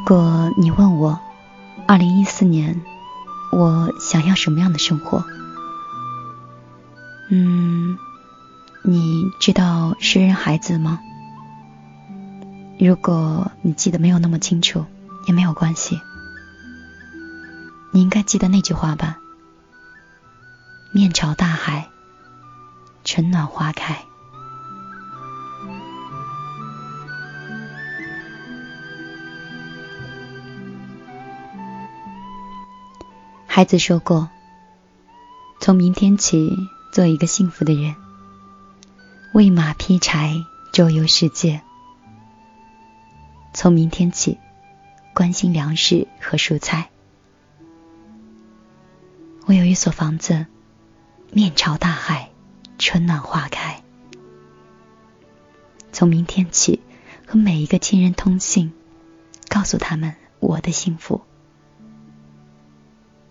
如果你问我，二零一四年我想要什么样的生活？嗯，你知道诗人孩子吗？如果你记得没有那么清楚，也没有关系。你应该记得那句话吧：面朝大海，春暖花开。孩子说过：“从明天起，做一个幸福的人，喂马劈柴，周游世界。从明天起，关心粮食和蔬菜。我有一所房子，面朝大海，春暖花开。从明天起，和每一个亲人通信，告诉他们我的幸福。”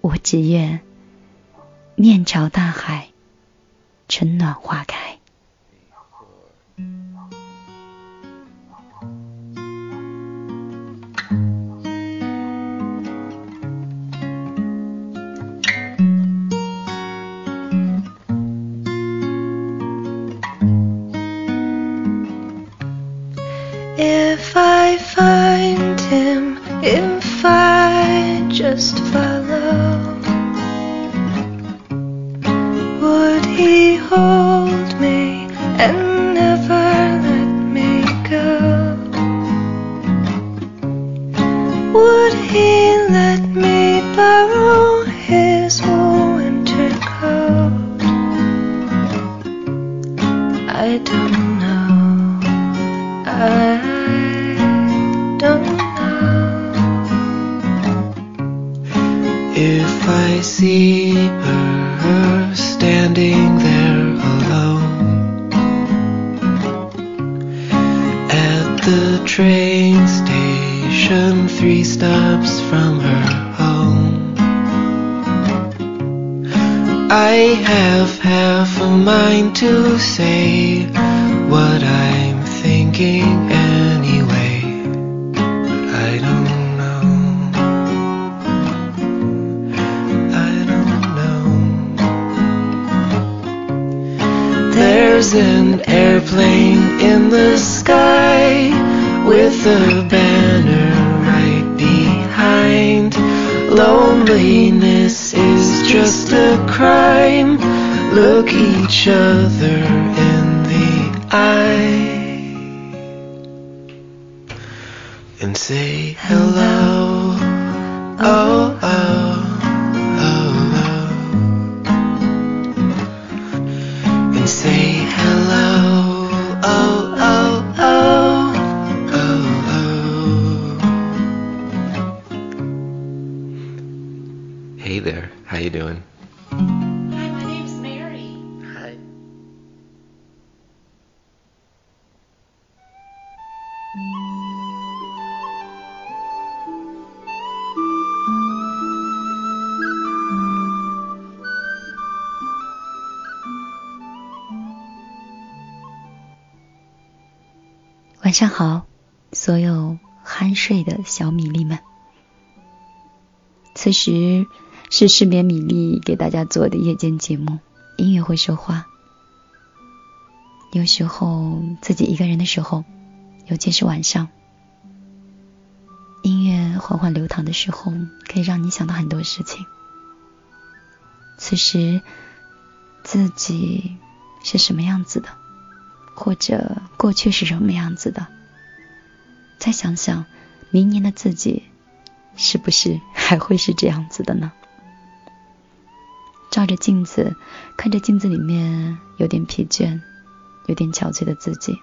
我只愿面朝大海，春暖花开。Look each other in the eye and say hello. Oh, oh, 上好，所有酣睡的小米粒们。此时是失眠米粒给大家做的夜间节目，音乐会说话。有时候自己一个人的时候，尤其是晚上，音乐缓缓流淌的时候，可以让你想到很多事情。此时自己是什么样子的？或者过去是什么样子的？再想想明年的自己，是不是还会是这样子的呢？照着镜子，看着镜子里面有点疲倦、有点憔悴的自己，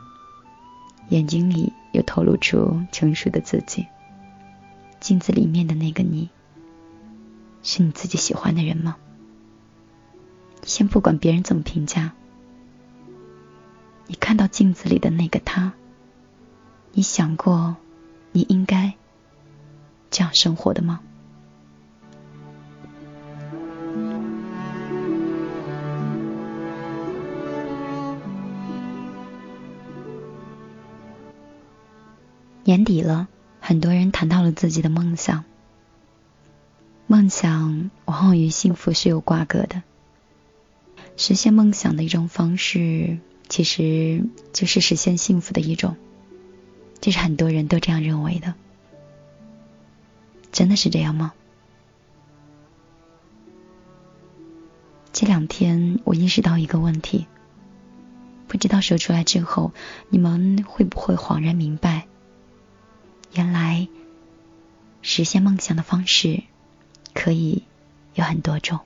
眼睛里又透露出成熟的自己，镜子里面的那个你，是你自己喜欢的人吗？先不管别人怎么评价，你看到镜子里的那个他，你想过你应该这样生活的吗？年底了，很多人谈到了自己的梦想。梦想往往与幸福是有瓜葛的。实现梦想的一种方式，其实就是实现幸福的一种。这是很多人都这样认为的。真的是这样吗？这两天我意识到一个问题，不知道说出来之后，你们会不会恍然明白？原来，实现梦想的方式可以有很多种。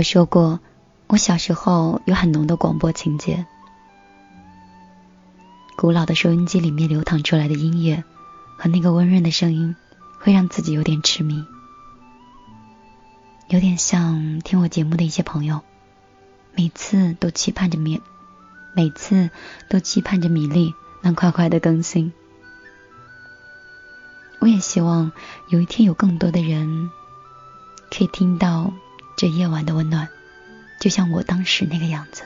我说过，我小时候有很浓的广播情节。古老的收音机里面流淌出来的音乐和那个温润的声音，会让自己有点痴迷，有点像听我节目的一些朋友，每次都期盼着米，每次都期盼着米粒能快快的更新。我也希望有一天有更多的人可以听到这夜晚的温暖，就像我当时那个样子。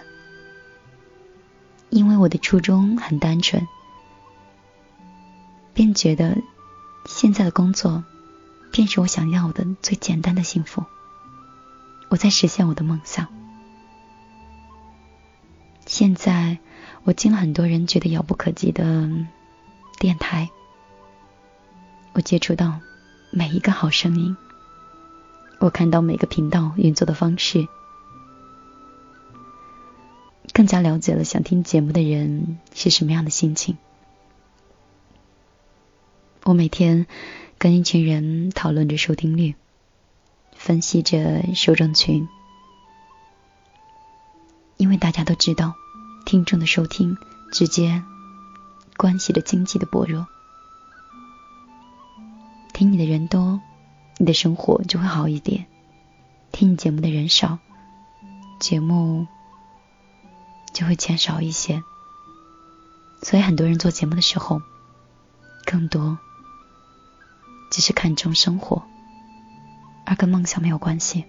因为我的初衷很单纯，便觉得现在的工作便是我想要的最简单的幸福。我在实现我的梦想。现在我进了很多人觉得遥不可及的电台，我接触到每一个好声音，我看到每个频道运作的方式。更加了解了想听节目的人是什么样的心情。我每天跟一群人讨论着收听率，分析着受众群，因为大家都知道，听众的收听直接关系着经济的薄弱。听你的人多，你的生活就会好一点；听你节目的人少，节目。就会减少一些，所以很多人做节目的时候，更多只是看重生活，而跟梦想没有关系。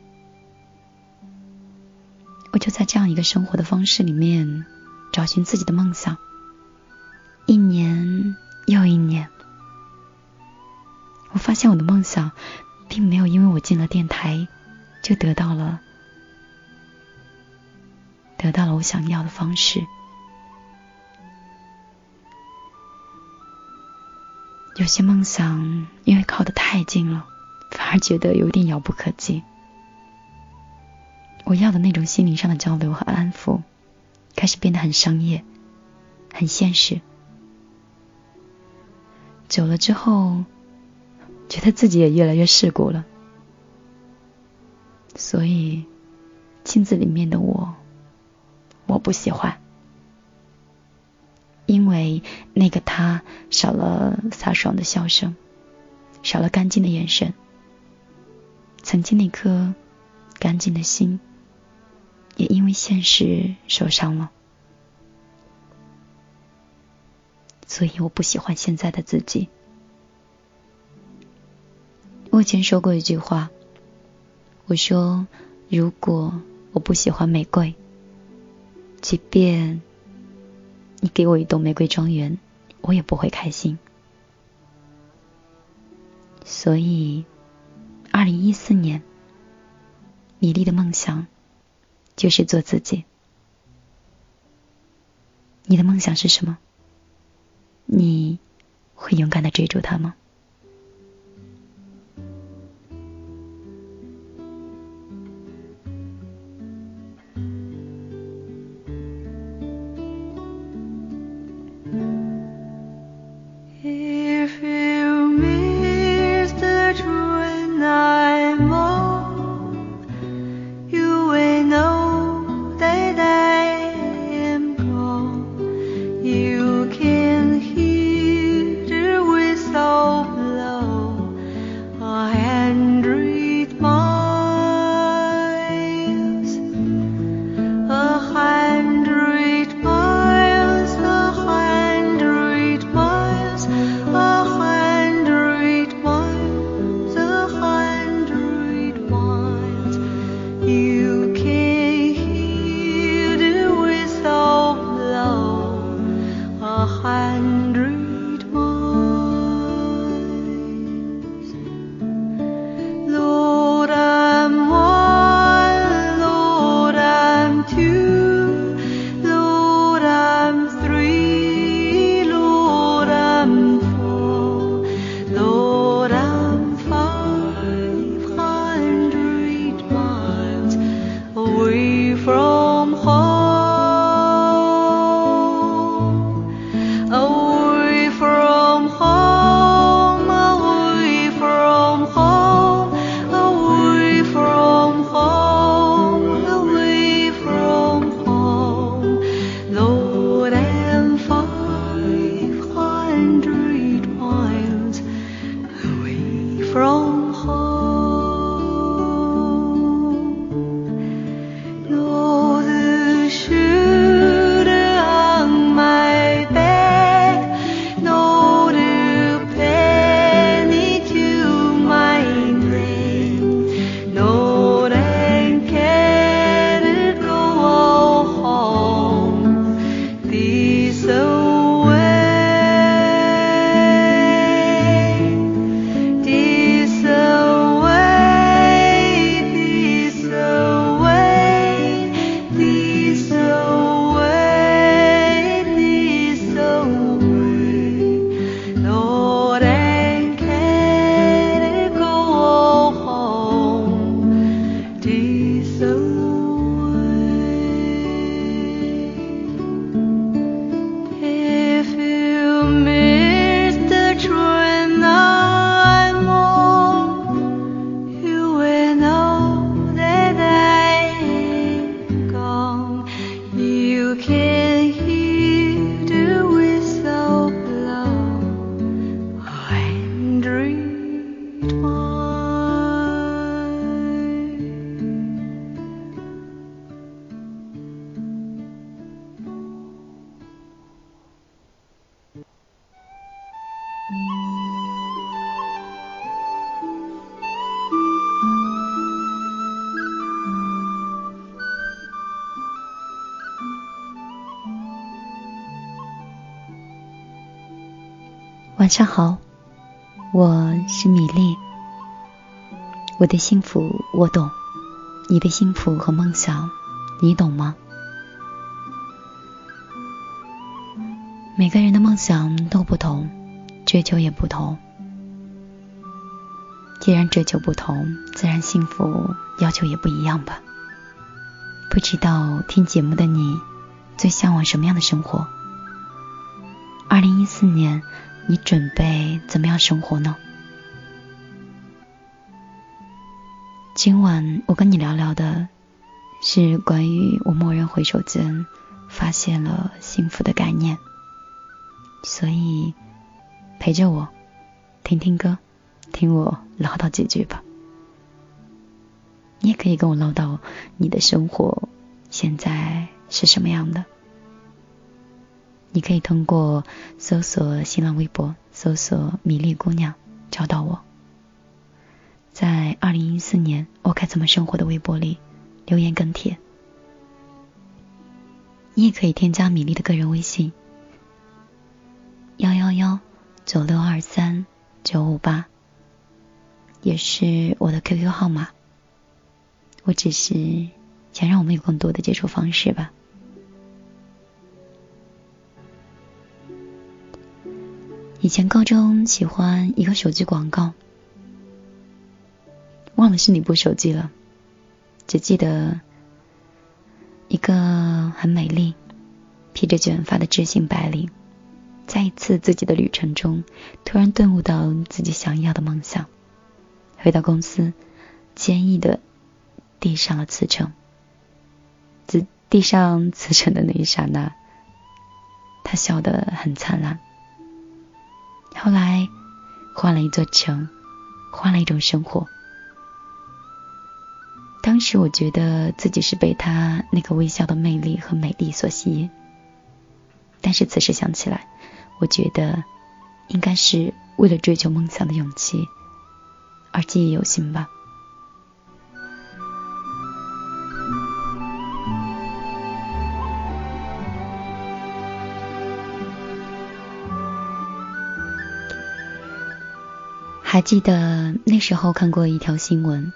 我就在这样一个生活的方式里面找寻自己的梦想，一年又一年，我发现我的梦想并没有因为我进了电台就得到了。得到了我想要的方式。有些梦想因为靠得太近了，反而觉得有点遥不可及。我要的那种心灵上的交流和安抚，开始变得很商业、很现实。久了之后，觉得自己也越来越世故了。所以，镜子里面的我。我不喜欢，因为那个他少了飒爽的笑声，少了干净的眼神，曾经那颗干净的心，也因为现实受伤了。所以我不喜欢现在的自己。我以前说过一句话，我说如果我不喜欢玫瑰。即便你给我一栋玫瑰庄园，我也不会开心。所以，二零一四年，米粒的梦想就是做自己。你的梦想是什么？你会勇敢的追逐它吗晚上好，我是米粒。我的幸福我懂，你的幸福和梦想你懂吗？每个人的梦想都不同，追求也不同。既然追求不同，自然幸福要求也不一样吧。不知道听节目的你，最向往什么样的生活？二零一四年，你准备怎么样生活呢？今晚我跟你聊聊的是关于我蓦然回首间发现了幸福的概念，所以陪着我听听歌，听我唠叨几句吧。你也可以跟我唠叨你的生活现在是什么样的。你可以通过搜索新浪微博，搜索“米粒姑娘”找到我。在二零一四年我该怎么生活的微博里留言跟帖。你也可以添加米粒的个人微信：幺幺幺九六二三九五八，也是我的 QQ 号码。我只是想让我们有更多的接触方式吧。以前高中喜欢一个手机广告，忘了是哪部手机了，只记得一个很美丽、披着卷发的知性白领，在一次自己的旅程中，突然顿悟到自己想要的梦想，回到公司，坚毅的递上了辞呈。自递上辞呈的那一刹那，他笑得很灿烂。后来，换了一座城，换了一种生活。当时我觉得自己是被他那个微笑的魅力和美丽所吸引，但是此时想起来，我觉得应该是为了追求梦想的勇气而记忆犹新吧。还记得那时候看过一条新闻，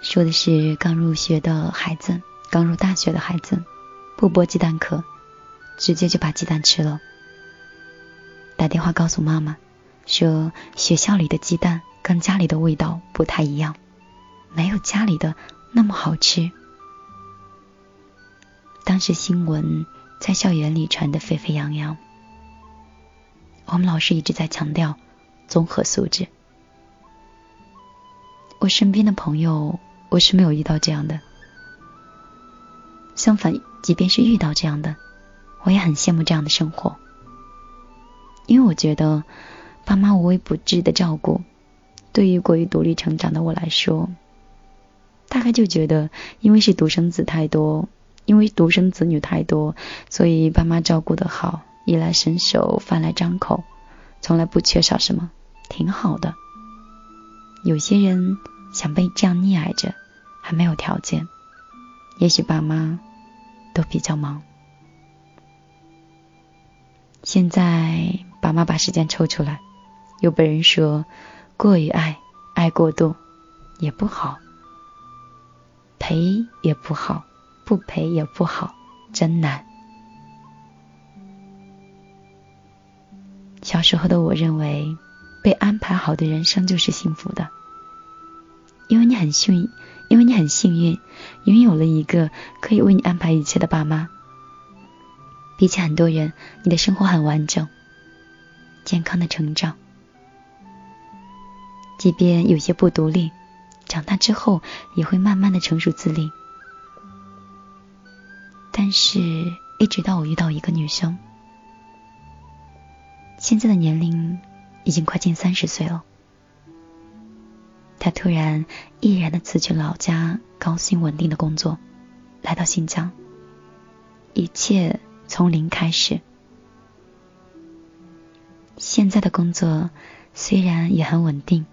说的是刚入学的孩子，刚入大学的孩子，不剥鸡蛋壳，直接就把鸡蛋吃了。打电话告诉妈妈，说学校里的鸡蛋跟家里的味道不太一样，没有家里的那么好吃。当时新闻在校园里传得沸沸扬扬，我们老师一直在强调综合素质。我身边的朋友，我是没有遇到这样的。相反，即便是遇到这样的，我也很羡慕这样的生活。因为我觉得，爸妈无微不至的照顾，对于过于独立成长的我来说，大概就觉得，因为是独生子太多，因为独生子女太多，所以爸妈照顾的好，衣来伸手，饭来张口，从来不缺少什么，挺好的。有些人。想被这样溺爱着，还没有条件。也许爸妈都比较忙。现在爸妈把时间抽出来，又被人说过于爱，爱过度也不好，陪也不好，不陪也不好，真难。小时候的我认为，被安排好的人生就是幸福的。因为你很幸运，因为你很幸运，拥有了一个可以为你安排一切的爸妈。比起很多人，你的生活很完整，健康的成长。即便有些不独立，长大之后也会慢慢的成熟自立。但是，一直到我遇到一个女生，现在的年龄已经快近三十岁了。他突然毅然的辞去老家高薪稳定的工作，来到新疆，一切从零开始。现在的工作虽然也很稳定，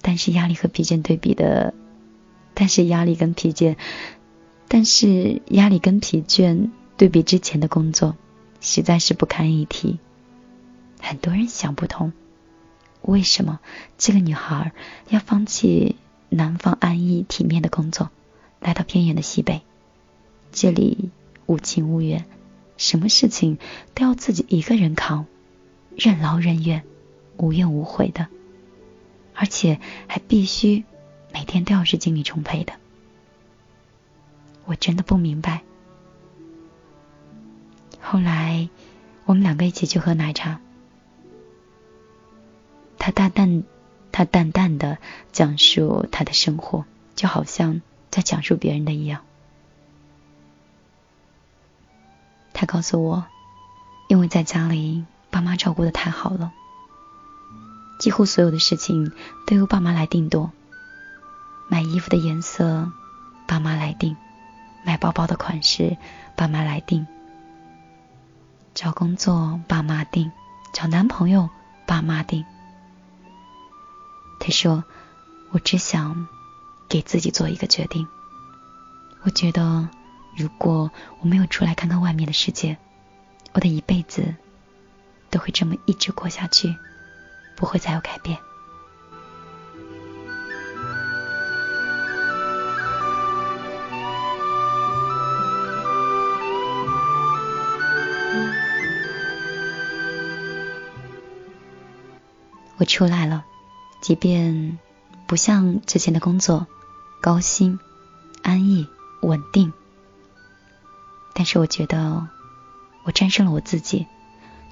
但是压力和疲倦对比的，但是压力跟疲倦，但是压力跟疲倦对比之前的工作，实在是不堪一提。很多人想不通，为什么这个女孩要放弃南方安逸体面的工作，来到偏远的西北？这里无情无缘，什么事情都要自己一个人扛，任劳任怨，无怨无悔的，而且还必须每天都要是精力充沛的。我真的不明白。后来，我们两个一起去喝奶茶。他淡淡，他淡淡的讲述他的生活，就好像在讲述别人的一样。他告诉我，因为在家里爸妈照顾的太好了，几乎所有的事情都由爸妈来定夺。买衣服的颜色，爸妈来定；买包包的款式，爸妈来定；找工作，爸妈定；找男朋友，爸妈定。他说：“我只想给自己做一个决定。我觉得，如果我没有出来看看外面的世界，我的一辈子都会这么一直过下去，不会再有改变。”我出来了。即便不像之前的工作高薪、安逸、稳定，但是我觉得我战胜了我自己。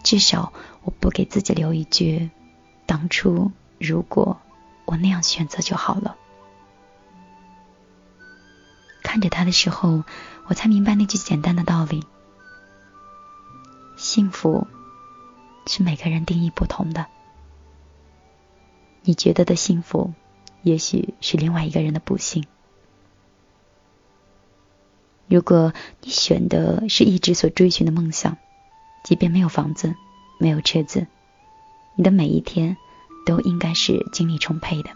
至少我不给自己留一句“当初如果我那样选择就好了”。看着他的时候，我才明白那句简单的道理：幸福是每个人定义不同的。你觉得的幸福，也许是另外一个人的不幸。如果你选的是一直所追寻的梦想，即便没有房子，没有车子，你的每一天都应该是精力充沛的，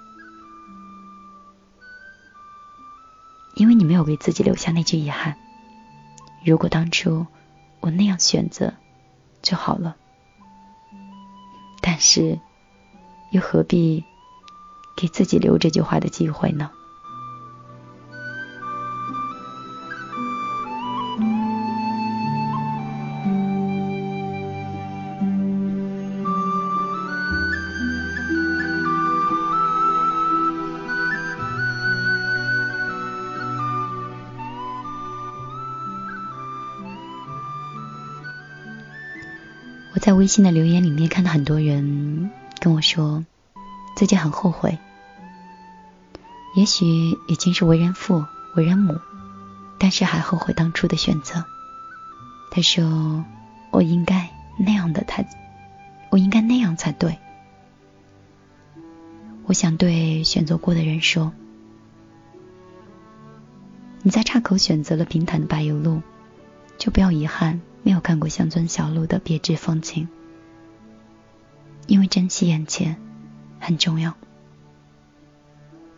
因为你没有给自己留下那句遗憾。如果当初我那样选择就好了，但是。又何必给自己留这句话的机会呢？我在微信的留言里面看到很多人。跟我说，自己很后悔。也许已经是为人父、为人母，但是还后悔当初的选择。他说：“我应该那样的，他，我应该那样才对。”我想对选择过的人说：“你在岔口选择了平坦的柏油路，就不要遗憾没有看过乡村小路的别致风情。”因为珍惜眼前很重要，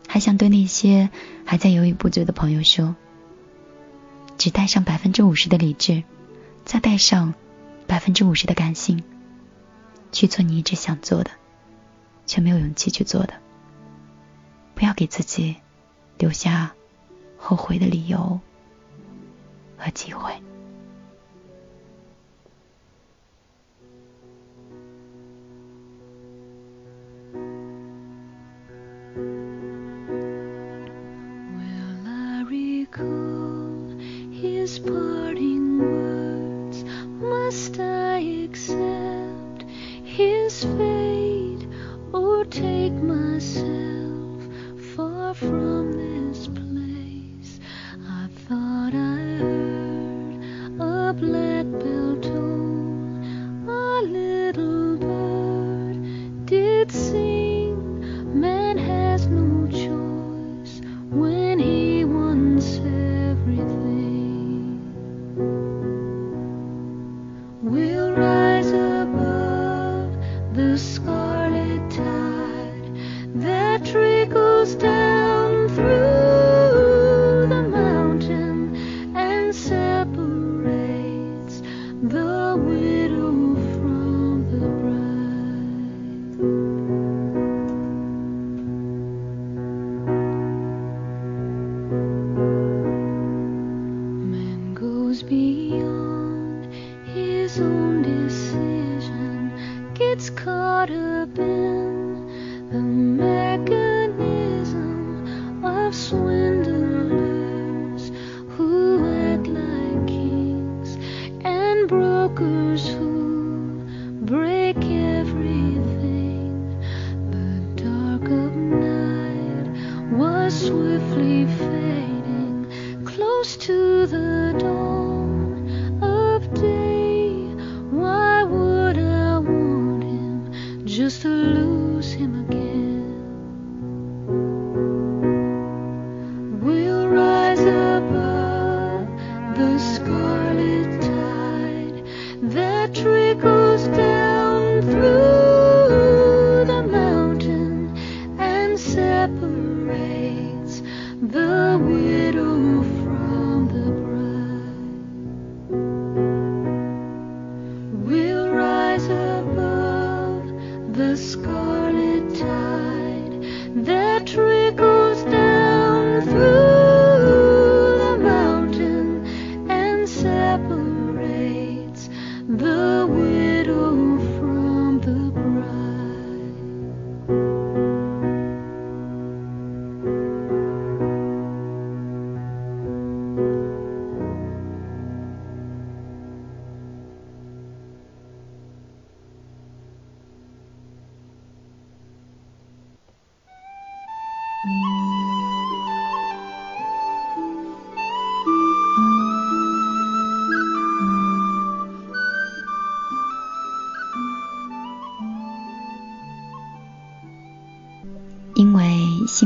还想对那些还在犹豫不决的朋友说：只带上百分之五十的理智，再带上百分之五十的感性，去做你一直想做的，却没有勇气去做的。不要给自己留下后悔的理由和机会。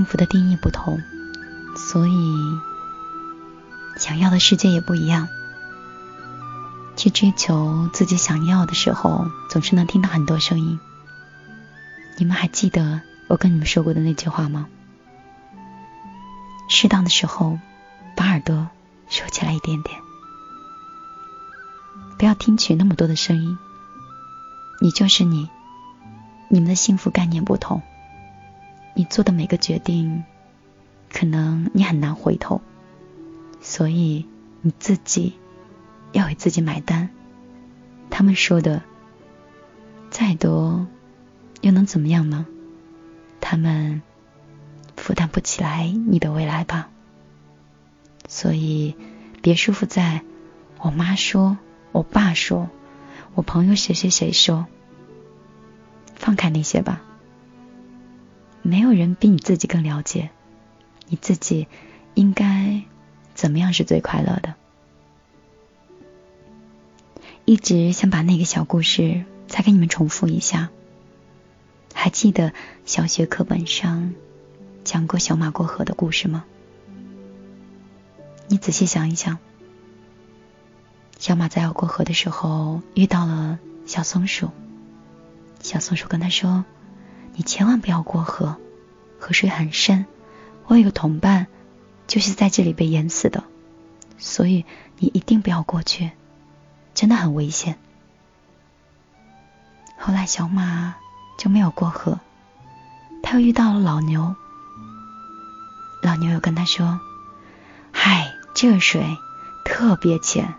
福的定义不同，所以想要的世界也不一样。去追求自己想要的时候，总是能听到很多声音。你们还记得我跟你们说过的那句话吗？适当的时候，把耳朵收起来一点点，不要听取那么多的声音。你就是你，你们的幸福概念不同。你做的每个决定，可能你很难回头，所以你自己要为自己买单。他们说的再多，又能怎么样呢？他们负担不起来你的未来吧。所以别束缚在我妈说、我爸说、我朋友谁谁谁说，放开那些吧。没有人比你自己更了解，你自己应该怎么样是最快乐的。一直想把那个小故事再给你们重复一下。还记得小学课本上讲过小马过河的故事吗？你仔细想一想，小马在要过河的时候遇到了小松鼠，小松鼠跟他说。你千万不要过河，河水很深。我有个同伴，就是在这里被淹死的，所以你一定不要过去，真的很危险。后来小马就没有过河，他又遇到了老牛，老牛又跟他说：“嗨，这水特别浅，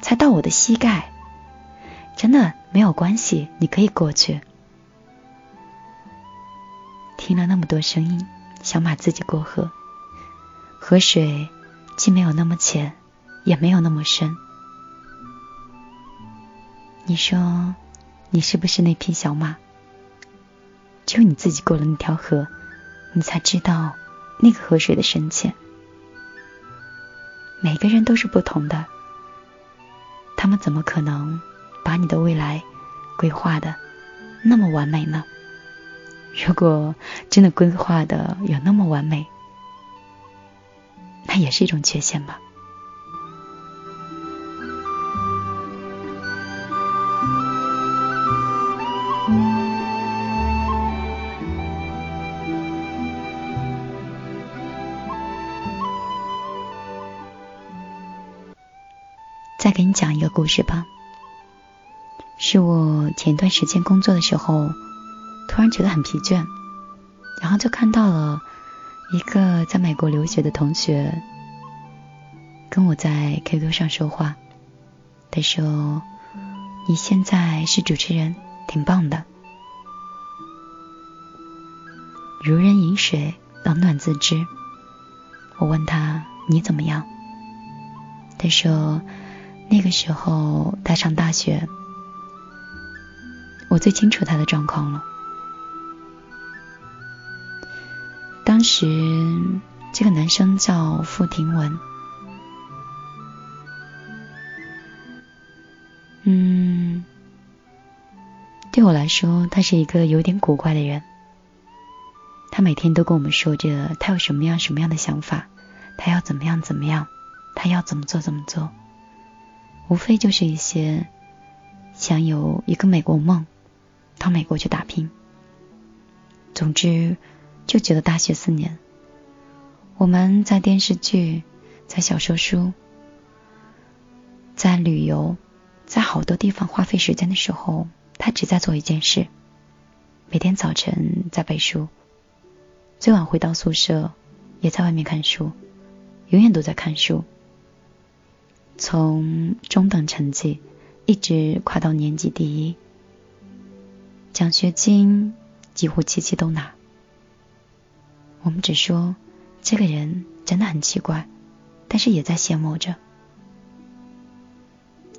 才到我的膝盖，真的没有关系，你可以过去。”听了那么多声音，小马自己过河，河水既没有那么浅，也没有那么深。你说，你是不是那匹小马？只有你自己过了那条河，你才知道那个河水的深浅。每个人都是不同的，他们怎么可能把你的未来规划的那么完美呢？如果真的规划的有那么完美，那也是一种缺陷吧。再给你讲一个故事吧，是我前段时间工作的时候。突然觉得很疲倦，然后就看到了一个在美国留学的同学跟我在 QQ 上说话。他说：“你现在是主持人，挺棒的，如人饮水，冷暖自知。”我问他：“你怎么样？”他说：“那个时候他上大学，我最清楚他的状况了。”当时这个男生叫傅廷文，嗯，对我来说，他是一个有点古怪的人。他每天都跟我们说着他有什么样什么样的想法，他要怎么样怎么样，他要怎么做怎么做，无非就是一些想有一个美国梦，到美国去打拼。总之，就觉得大学四年，我们在电视剧、在小说书、在旅游、在好多地方花费时间的时候，他只在做一件事：每天早晨在背书。最晚回到宿舍，也在外面看书，永远都在看书。从中等成绩一直跨到年级第一，奖学金几乎期期都拿。我们只说这个人真的很奇怪，但是也在羡慕着。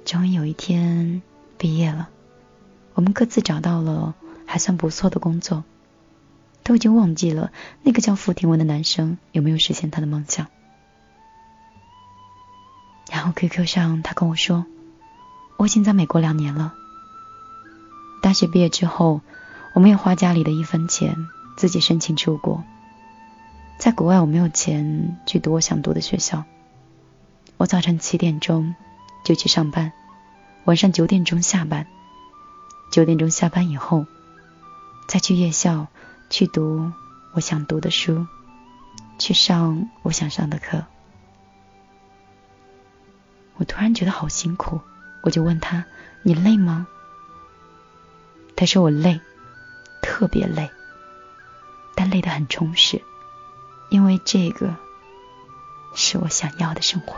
终于有一天毕业了，我们各自找到了还算不错的工作。都已经忘记了那个叫傅廷文的男生有没有实现他的梦想。然后 QQ 上他跟我说：“我已经在美国两年了。大学毕业之后，我没有花家里的一分钱，自己申请出国。在国外我没有钱去读我想读的学校。我早晨七点钟就去上班，晚上九点钟下班。九点钟下班以后，再去夜校。”去读我想读的书，去上我想上的课。我突然觉得好辛苦，我就问他：“你累吗？”他说：“我累，特别累，但累得很充实，因为这个是我想要的生活。”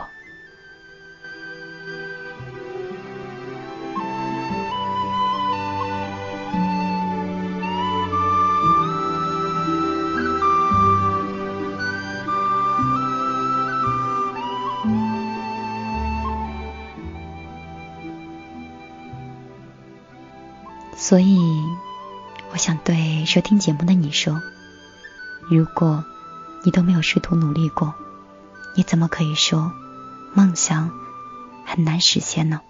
所以，我想对收听节目的你说：如果你都没有试图努力过，你怎么可以说梦想很难实现呢？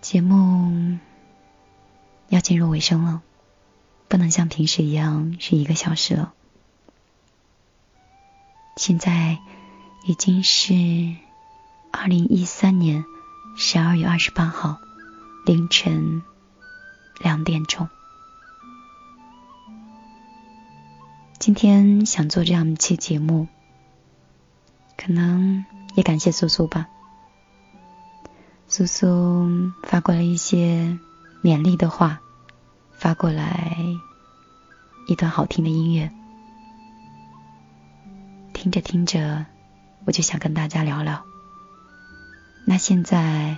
节目要进入尾声了，不能像平时一样是一个小时了。现在已经是二零一三年。十二月二十八号凌晨两点钟，今天想做这样一期节目，可能也感谢苏苏吧。苏苏发过来一些勉励的话，发过来一段好听的音乐，听着听着，我就想跟大家聊聊。那现在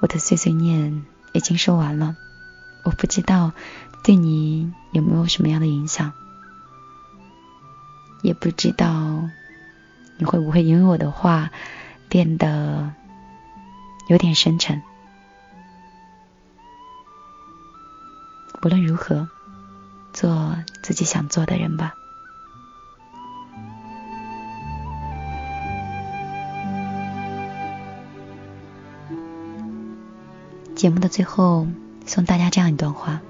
我的碎碎念已经说完了，我不知道对你有没有什么样的影响，也不知道你会不会因为我的话变得有点深沉。不论如何，做自己想做的人吧。节目的最后，送大家这样一段话：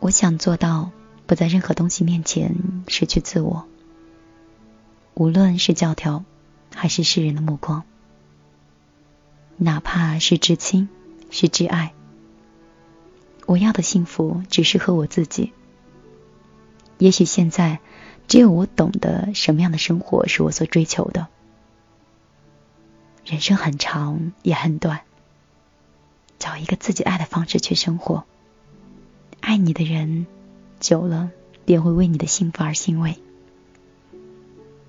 我想做到不在任何东西面前失去自我，无论是教条还是世人的目光，哪怕是至亲是挚爱，我要的幸福只适合我自己。也许现在，只有我懂得什么样的生活是我所追求的。人生很长也很短，找一个自己爱的方式去生活。爱你的人久了便会为你的幸福而欣慰。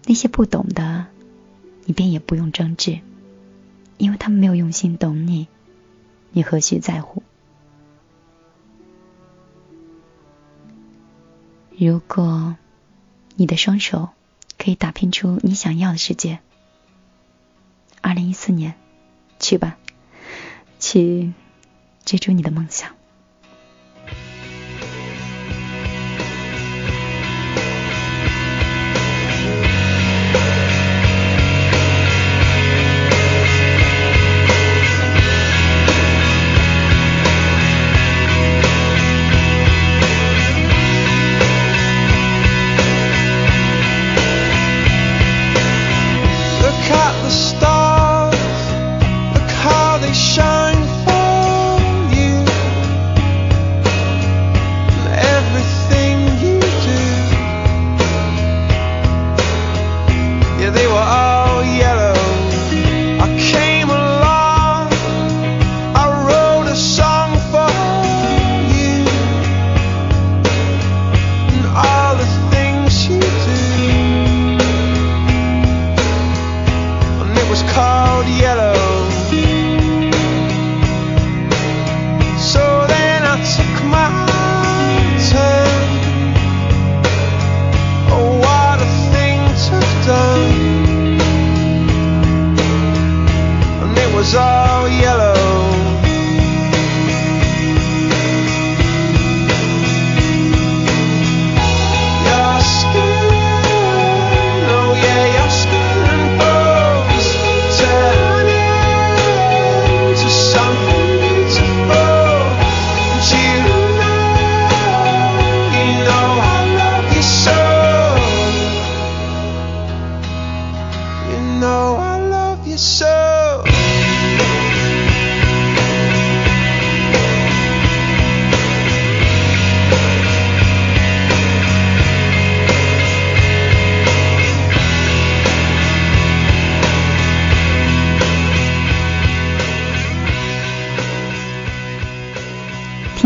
那些不懂的，你便也不用争执，因为他们没有用心懂你，你何须在乎？如果你的双手可以打拼出你想要的世界。二零一四年，去吧，去追逐你的梦想。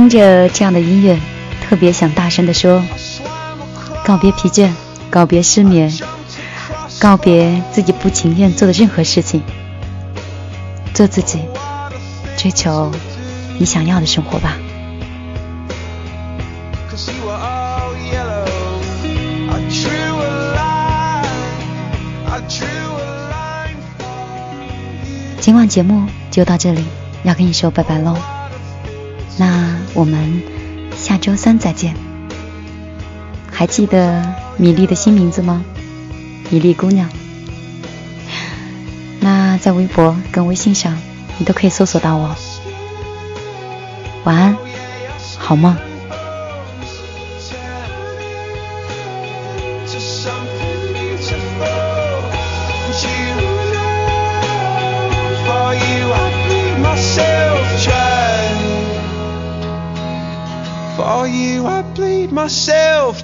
听着这样的音乐，特别想大声地说：告别疲倦，告别失眠，告别自己不情愿做的任何事情，做自己，追求你想要的生活吧。今晚节目就到这里，要跟你说拜拜喽。那我们下周三再见。还记得米粒的新名字吗？米粒姑娘。那在微博跟微信上，你都可以搜索到我。晚安，好梦。Myself